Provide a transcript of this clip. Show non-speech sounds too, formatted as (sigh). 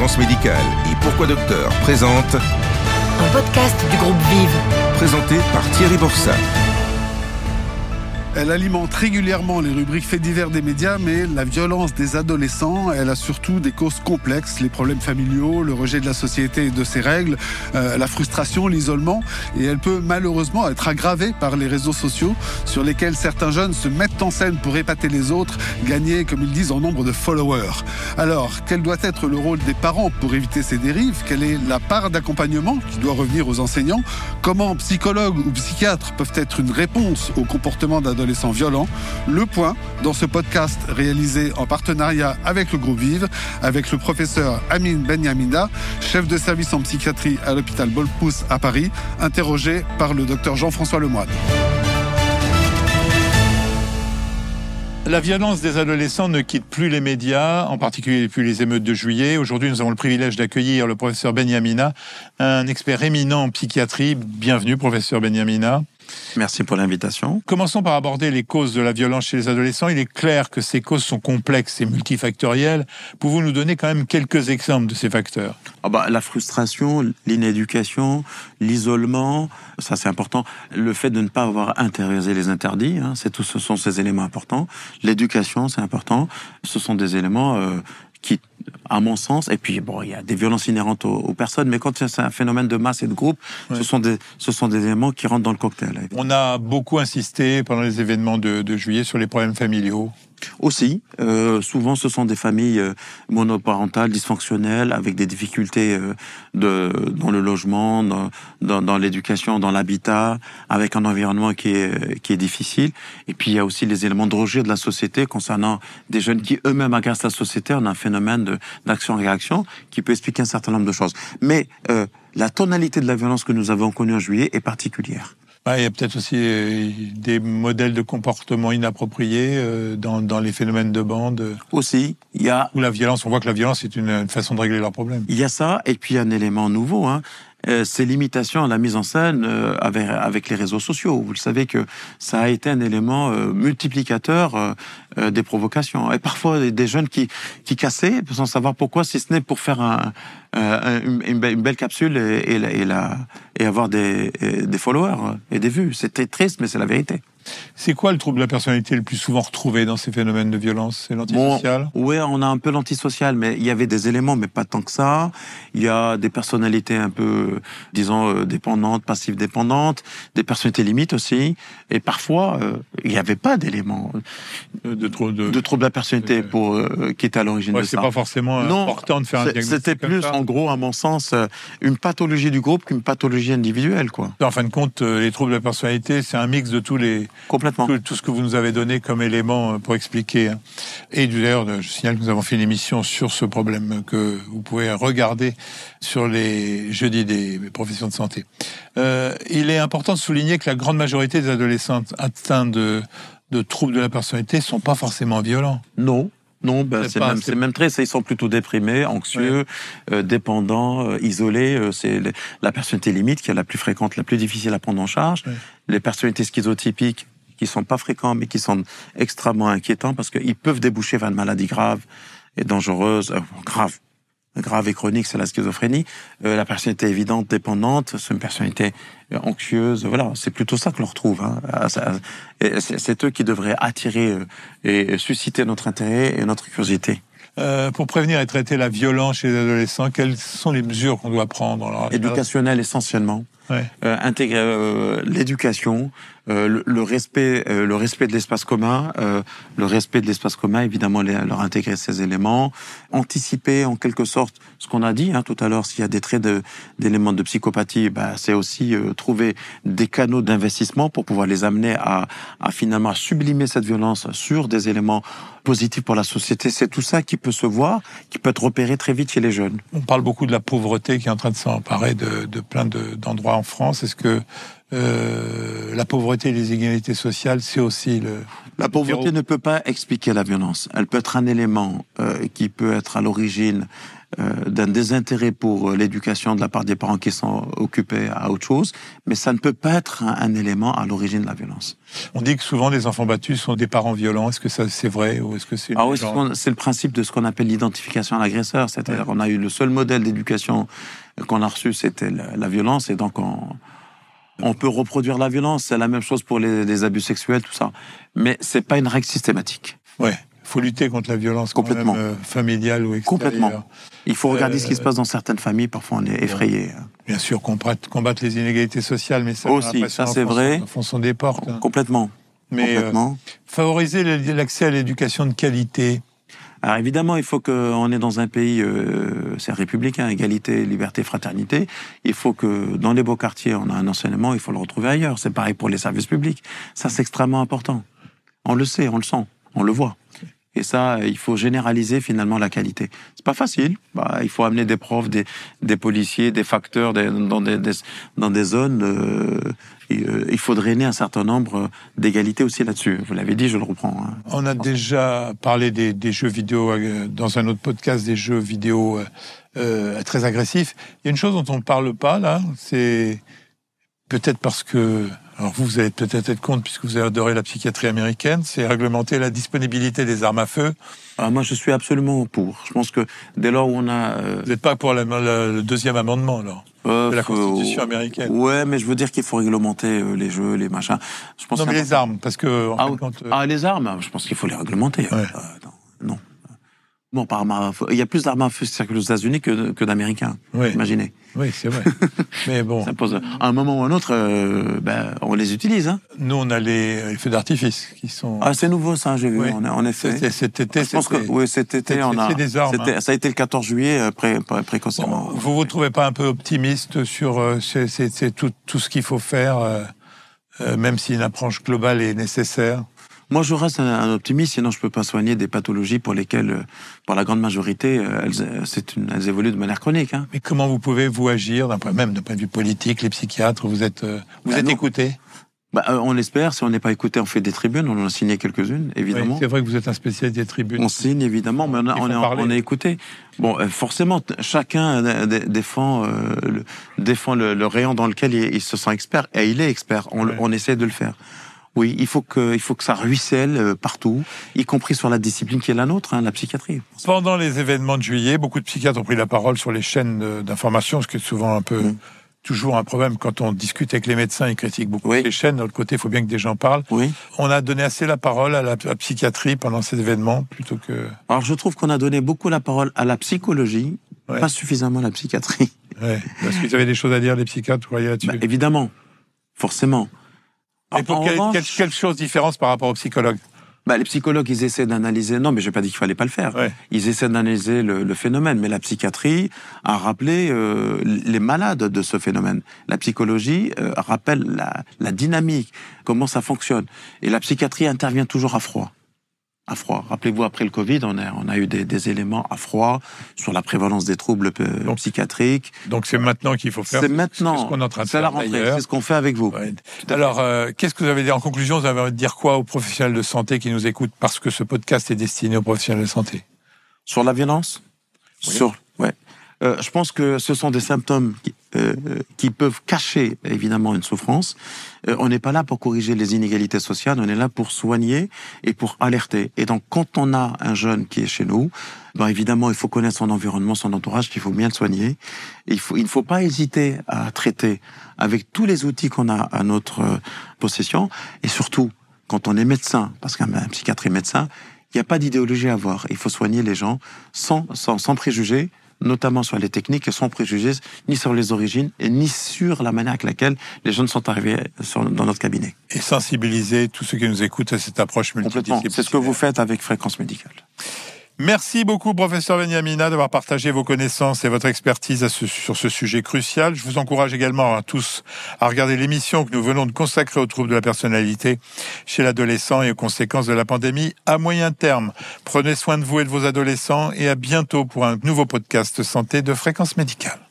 Fréquence médicale et Pourquoi Docteur? Présente Un podcast du groupe Vive. présenté par Thierry Borsat. Elle alimente régulièrement les rubriques faits divers des médias, mais la violence des adolescents, elle a surtout des causes complexes, les problèmes familiaux, le rejet de la société et de ses règles, euh, la frustration, l'isolement, et elle peut malheureusement être aggravée par les réseaux sociaux sur lesquels certains jeunes se mettent en scène pour épater les autres, gagner, comme ils disent, en nombre de followers. Alors, quel doit être le rôle des parents pour éviter ces dérives? Quelle est la part d'accompagnement qui doit revenir aux enseignants? Comment psychologues ou psychiatres peuvent être une réponse au comportement d'adolescents? Violents Le point dans ce podcast réalisé en partenariat avec le groupe Vive, avec le professeur Amine Benyamina, chef de service en psychiatrie à l'hôpital Bolpous à Paris, interrogé par le docteur Jean-François Lemoine. La violence des adolescents ne quitte plus les médias, en particulier depuis les émeutes de juillet. Aujourd'hui, nous avons le privilège d'accueillir le professeur Benyamina, un expert éminent en psychiatrie. Bienvenue, professeur Benyamina. Merci pour l'invitation. Commençons par aborder les causes de la violence chez les adolescents. Il est clair que ces causes sont complexes et multifactorielles. Pouvez-vous nous donner quand même quelques exemples de ces facteurs? Ah bah, la frustration, l'inéducation, l'isolement, ça c'est important. Le fait de ne pas avoir intériorisé les interdits, hein, c'est tout, ce sont ces éléments importants. L'éducation, c'est important. Ce sont des éléments euh, qui, à mon sens, et puis bon, il y a des violences inhérentes aux, aux personnes, mais quand c'est un phénomène de masse et de groupe, Ouais. ce sont des, ce sont des éléments qui rentrent dans le cocktail. On a beaucoup insisté pendant les événements de, de juillet sur les problèmes familiaux. Aussi, euh, souvent ce sont des familles euh, monoparentales, dysfonctionnelles, avec des difficultés euh, de, dans le logement, dans, dans, dans l'éducation, dans l'habitat, avec un environnement qui est, qui est difficile. Et puis il y a aussi les éléments de rejet de la société concernant des jeunes qui eux-mêmes agacent la société. On a un phénomène de- d'action-réaction qui peut expliquer un certain nombre de choses. Mais euh, la tonalité de la violence que nous avons connue en juillet est particulière. Ah, il y a peut-être aussi euh, des modèles de comportement inappropriés euh, dans, dans les phénomènes de bande, Aussi, il y a où la violence, on voit que la violence est une, une façon de régler leurs problèmes. Il y a ça, et puis un élément nouveau, hein, euh, c'est l'imitation à la mise en scène euh, avec, avec les réseaux sociaux. Vous le savez que ça a été un élément euh, multiplicateur euh, euh, des provocations. Et parfois des- jeunes qui, qui cassaient sans savoir pourquoi, si ce n'est pour faire un, une, une belle- capsule et, et, et, la- et avoir des, des followers et des vues. C'était triste, mais c'est la vérité. C'est quoi le trouble de la personnalité le plus souvent retrouvé dans ces phénomènes de violence? C'est l'antisocial? Ouais, on a un peu l'antisocial, mais il y avait des éléments, mais pas tant que ça. Il y a des personnalités un peu, disons, euh, dépendantes, passives dépendantes, des personnalités limites aussi. Et parfois, euh, il n'y avait pas d'éléments de, de, de... de trouble de la personnalité Euh, pour euh, qui étaient à l'origine Ouais, de c'est ça. pas forcément Non, important de faire un C'est- diagnostic. C'était plus, ça. en gros, à mon sens, une pathologie du groupe qu'une pathologie individuelle, quoi. En fin de compte, les troubles de la personnalité, c'est un mix de tous les Complètement. tout, tout ce que vous nous avez donné comme élément euh, pour expliquer. hein. Et d'ailleurs, euh, je signale que nous avons fait une émission sur ce problème que vous pouvez regarder sur les jeudis des professions de santé. Euh, il est important de souligner que la grande majorité des adolescents atteints de, de troubles de la personnalité sont pas forcément violents. Non. Non, ben, C'est même, c'est même très, ils sont plutôt déprimés, anxieux, euh, dépendants, euh, isolés. euh, c'est la personnalité limite qui est la plus fréquente, la plus difficile à prendre en charge. Ouais. Les personnalités schizotypiques qui sont pas fréquents, mais qui sont extrêmement inquiétants parce qu'ils peuvent déboucher vers une maladie grave et dangereuse, euh, grave. Grave et chronique, c'est la schizophrénie. Euh, la personnalité évidente, dépendante, c'est une personnalité euh, anxieuse. Voilà, c'est plutôt ça que l'on retrouve. Hein. Ah, C'est eux qui devraient attirer euh, et susciter notre intérêt et notre curiosité. Euh, pour prévenir et traiter la violence chez les adolescents, quelles sont les mesures qu'on doit prendre Alors, Éducationnel essentiellement. Ouais. Euh, intégrer euh, l'éducation, euh, le, le respect, le respect de l'espace commun, le respect de l'espace commun, évidemment, les- leur intégrer ces éléments, anticiper en quelque sorte ce qu'on a dit hein, tout à l'heure. S'il y a des traits d'éléments de, psychopathie, bah, c'est aussi trouver des canaux d'investissement pour pouvoir les amener à, à finalement sublimer cette violence sur des éléments positifs pour la société. C'est tout ça qui peut se voir, qui peut être repéré très vite chez les jeunes. On parle beaucoup de la pauvreté qui est en train de s'emparer de, de plein de- d'endroits en France. Est-ce que euh, la pauvreté et les inégalités sociales, c'est aussi le... La pauvreté ne peut pas expliquer la violence. Elle peut être un élément euh, qui peut être à l'origine euh, d'un désintérêt pour l'éducation de la part des parents qui sont occupés à autre chose, mais ça ne peut pas être un, un élément à l'origine de la violence. On dit que souvent des enfants battus sont des parents violents. Est-ce que ça c'est vrai ou est-ce que c'est Ah oui, c'est le principe de ce qu'on appelle l'identification à l'agresseur. C'est-à-dire qu'on a eu le seul modèle d'éducation qu'on a reçu, c'était la, la violence, et donc on, on peut reproduire la violence. C'est la même chose pour les, les abus sexuels, tout ça. Mais c'est pas une règle systématique. Ouais. faut lutter contre la violence Complètement. même, euh, familiale ou extérieure. Complètement. Il faut regarder ce qui Euh, se passe dans certaines familles. Parfois, on est effrayé. Bien sûr, combattre, combattre les inégalités sociales, mais ça, Aussi, ça, c'est vrai. enfonçons des portes. hein. Complètement. Mais euh, favoriser l'accès à l'éducation de qualité, Alors évidemment, il faut qu'on est dans un pays, euh, c'est républicain, égalité, liberté, fraternité. Il faut que dans les beaux quartiers, on a un enseignement, il faut le retrouver ailleurs. C'est pareil pour les services publics. Ça, c'est extrêmement important. On le sait, on le sent, on le voit. Et ça, il faut généraliser finalement la qualité. C'est pas facile. Bah, il faut amener des profs, des, policiers, des facteurs dans, des, zones. euh, euh, il faut drainer un certain nombre d'égalités aussi là-dessus. Vous l'avez dit, je le reprends. hein. On a déjà parlé des, jeux vidéo euh, dans un autre podcast, des jeux vidéo très agressifs. Il y a une chose dont on ne parle pas là, c'est peut-être parce que, alors vous, vous allez peut-être être contre puisque vous avez adoré la psychiatrie américaine, c'est réglementer la disponibilité des armes à feu. Ah, moi, je suis absolument pour. Je pense que dès lors où on a euh, Vous n'êtes pas pour la- la- le deuxième amendement alors euh, de la Constitution américaine. Ouais, mais je veux dire qu'il faut réglementer euh, les jeux, les machins. Je pense Non mais les armes, parce que en Ah, euh, Ah, les armes, je pense qu'il faut les réglementer. Ouais. Bon, par arme à feu- il y a plus d'armes à feu circulent aux États-Unis que, que d'Américains. oui, Imaginez. oui, c'est vrai. (laughs) mais bon, Ça pose à un moment ou à un autre, euh, ben, on les utilise. Hein. nous on a les, les feux d'artifice qui sont. Ah, c'est nouveau ça, j'ai vu. Oui. En, en effet. Cet été, Je pense que c'était- oui, cet été, on a. des armes, hein. Ça a été le 14 juillet, euh, pré, pré- précocement. Bon, vous vous trouvez pas un peu optimiste sur euh, tout, tout ce qu'il faut faire, euh, même si une approche globale est nécessaire? Moi, je reste un, optimiste, sinon je peux pas soigner des pathologies pour lesquelles, euh, pour la grande majorité, euh, elles, euh, une, elles évoluent de manière chronique. Hein. Mais comment vous pouvez vous agir, d'un point, même d'un point de vue politique, les psychiatres, vous êtes, vous Bah êtes écoutés? Bah, on l'espère. Si on n'est pas écouté, on fait des tribunes. On en a signé quelques-unes, évidemment. Oui, C'est vrai que vous êtes un spécialiste des tribunes. on signe évidemment, mais on, a- est, on est écouté. Bon, forcément, chacun dé- défend, euh, le, défend le, le rayon dans lequel il, il se sent expert, et il est expert. On, Ouais. on essaie de le faire. Oui, il faut que, il faut que ça ruisselle euh, partout, y compris sur la discipline qui est la nôtre, hein, la psychiatrie. Pendant les événements de juillet, beaucoup de psychiatres ont pris la parole sur les chaînes de- d'information, ce qui est souvent un peu Mm. toujours un problème quand on discute avec les médecins, ils critiquent beaucoup Oui. les chaînes. De l'autre côté, il faut bien que des gens parlent. Oui. On a donné assez la parole à la, à la psychiatrie pendant ces événements plutôt que. Alors, je trouve qu'on a donné beaucoup la parole à la psychologie, Ouais. pas suffisamment à la psychiatrie. Ouais. Parce qu'ils avaient des choses à dire, les psychiatres, vous voyez là-dessus. Bah, évidemment, forcément. Et pour quelle, revanche- quelle, quelle chose différence par rapport aux psychologues Bah, les psychologues, ils essaient d'analyser. Non, mais j'ai pas dit qu'il fallait pas le faire. Ouais. Ils essaient d'analyser le, le phénomène, mais la psychiatrie a rappelé euh, les malades de ce phénomène. La psychologie euh, rappelle la, la dynamique, comment ça fonctionne. Et la psychiatrie intervient toujours à froid. À froid. Rappelez-vous, après le Covid, on a, on a eu des, des éléments à froid sur la prévalence des troubles euh, Donc, psychiatriques. Donc c'est maintenant qu'il faut faire. C'est C'est maintenant. ce qu'on est en train de C'est la faire rentrée. C'est ce qu'on fait avec vous. Ouais. Alors, euh, qu'est-ce que vous avez dit? En conclusion Vous avez envie de dire quoi aux professionnels de santé qui nous écoutent Parce que ce podcast est destiné aux professionnels de santé? Sur la violence? Oui. Sur, ouais. Euh, je pense que ce sont des symptômes qui, euh, qui peuvent cacher évidemment une souffrance. Euh, on n'est pas là pour corriger les inégalités sociales, on est là pour soigner et pour alerter. Et donc quand on a un jeune qui est chez nous, ben évidemment il faut connaître son environnement, son entourage, qu'il faut bien le soigner. Il, faut, il ne faut pas hésiter à traiter avec tous les outils qu'on a à notre euh, possession. Et surtout, quand on est médecin, parce qu'un un psychiatre est médecin, il n'y a pas d'idéologie à avoir. Il faut soigner les gens sans, sans, sans préjugés, notamment sur les techniques, et sans préjugés ni sur les origines, et ni sur la manière avec laquelle les jeunes sont arrivés sur, dans notre cabinet. Et sensibiliser tous ceux qui nous écoutent à cette approche Complètement. multidisciplinaire. C'est ce que vous faites avec Fréquence Médicale. Merci beaucoup, professeur Benyamina, d'avoir partagé vos connaissances et votre expertise sur ce sujet crucial. Je vous encourage également à tous à regarder l'émission que nous venons de consacrer aux troubles de la personnalité chez l'adolescent et aux conséquences de la pandémie à moyen terme. Prenez soin de vous et de vos adolescents et à bientôt pour un nouveau podcast santé de fréquence médicale.